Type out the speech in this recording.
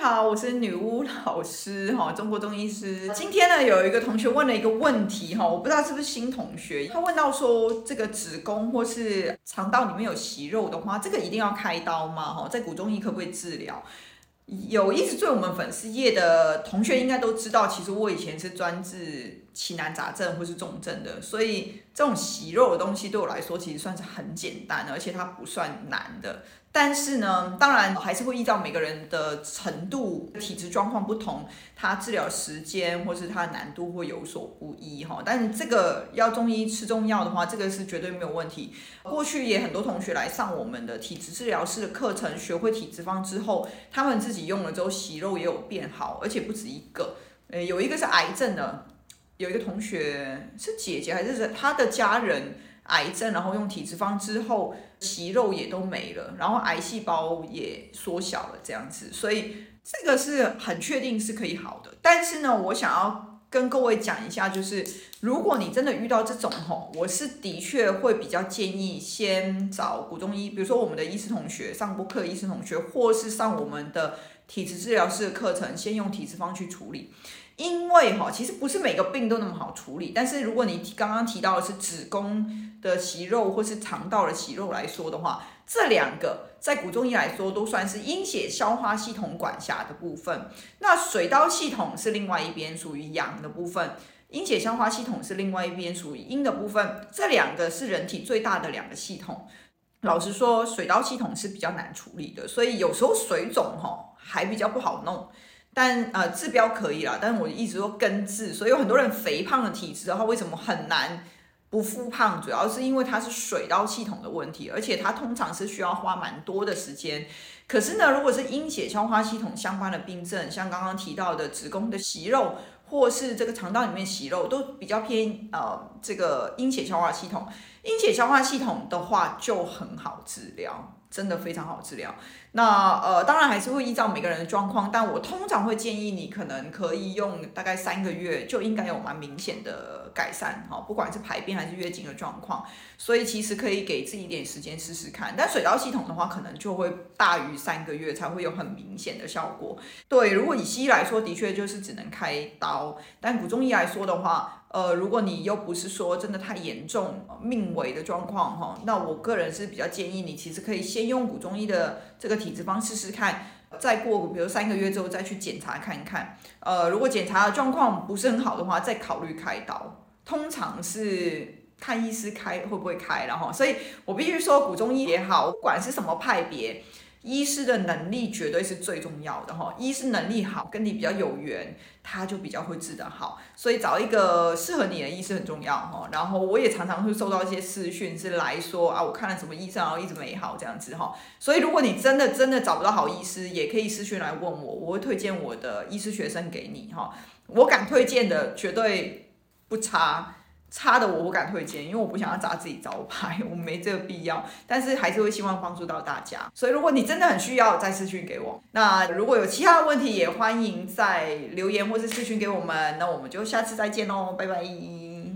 好，我是女巫老师哈，中国中医师。今天呢，有一个同学问了一个问题哈，我不知道是不是新同学，他问到说，这个子宫或是肠道里面有息肉的话，这个一定要开刀吗？哈，在古中医可不可以治疗？有一直追我们粉丝页的同学应该都知道，其实我以前是专治奇难杂症或是重症的，所以这种息肉的东西对我来说其实算是很简单，而且它不算难的。但是呢，当然还是会依照每个人的程度、体质状况不同，它治疗时间或是它的难度会有所不一哈。但是这个要中医吃中药的话，这个是绝对没有问题。过去也很多同学来上我们的体质治疗师的课程，学会体质方之后，他们自己用了之后息肉也有变好，而且不止一个。呃，有一个是癌症的，有一个同学是姐姐还是他的家人。癌症，然后用体质方之后，息肉也都没了，然后癌细胞也缩小了，这样子，所以这个是很确定是可以好的。但是呢，我想要跟各位讲一下，就是如果你真的遇到这种吼，我是的确会比较建议先找古中医，比如说我们的医师同学上过课，医师同学，或是上我们的体质治疗师的课程，先用体质方去处理。因为哈，其实不是每个病都那么好处理。但是如果你刚刚提到的是子宫的息肉或是肠道的息肉来说的话，这两个在古中医来说都算是阴血消化系统管辖的部分。那水道系统是另外一边属于阳的部分，阴血消化系统是另外一边属于阴的部分。这两个是人体最大的两个系统。老实说，水道系统是比较难处理的，所以有时候水肿哈还比较不好弄。但呃治标可以啦，但是我一直说根治，所以有很多人肥胖的体质的话，为什么很难不复胖？主要是因为它是水道系统的问题，而且它通常是需要花蛮多的时间。可是呢，如果是阴血消化系统相关的病症，像刚刚提到的子宫的息肉，或是这个肠道里面息肉，都比较偏呃这个阴血消化系统。阴血消化系统的话就很好治疗。真的非常好治疗。那呃，当然还是会依照每个人的状况，但我通常会建议你，可能可以用大概三个月，就应该有蛮明显的改善哈，不管是排便还是月经的状况。所以其实可以给自己一点时间试试看。但水道系统的话，可能就会大于三个月才会有很明显的效果。对，如果以西医来说，的确就是只能开刀。但古中医来说的话，呃，如果你又不是说真的太严重、命危的状况哈，那我个人是比较建议你，其实可以先用古中医的这个体质方试试看，再过比如三个月之后再去检查看看。呃，如果检查的状况不是很好的话，再考虑开刀。通常是看医师开会不会开，了哈，所以我必须说，古中医也好，不管是什么派别。医师的能力绝对是最重要的哈，医师能力好，跟你比较有缘，他就比较会治得好，所以找一个适合你的医师很重要哈。然后我也常常会收到一些私讯，是来说啊，我看了什么医生，然后一直没好这样子哈。所以如果你真的真的找不到好医师，也可以私讯来问我，我会推荐我的医师学生给你哈。我敢推荐的绝对不差。差的我不敢推荐，因为我不想要砸自己招牌，我没这个必要。但是还是会希望帮助到大家，所以如果你真的很需要，再私讯给我。那如果有其他的问题，也欢迎在留言或是私讯给我们。那我们就下次再见喽，拜拜。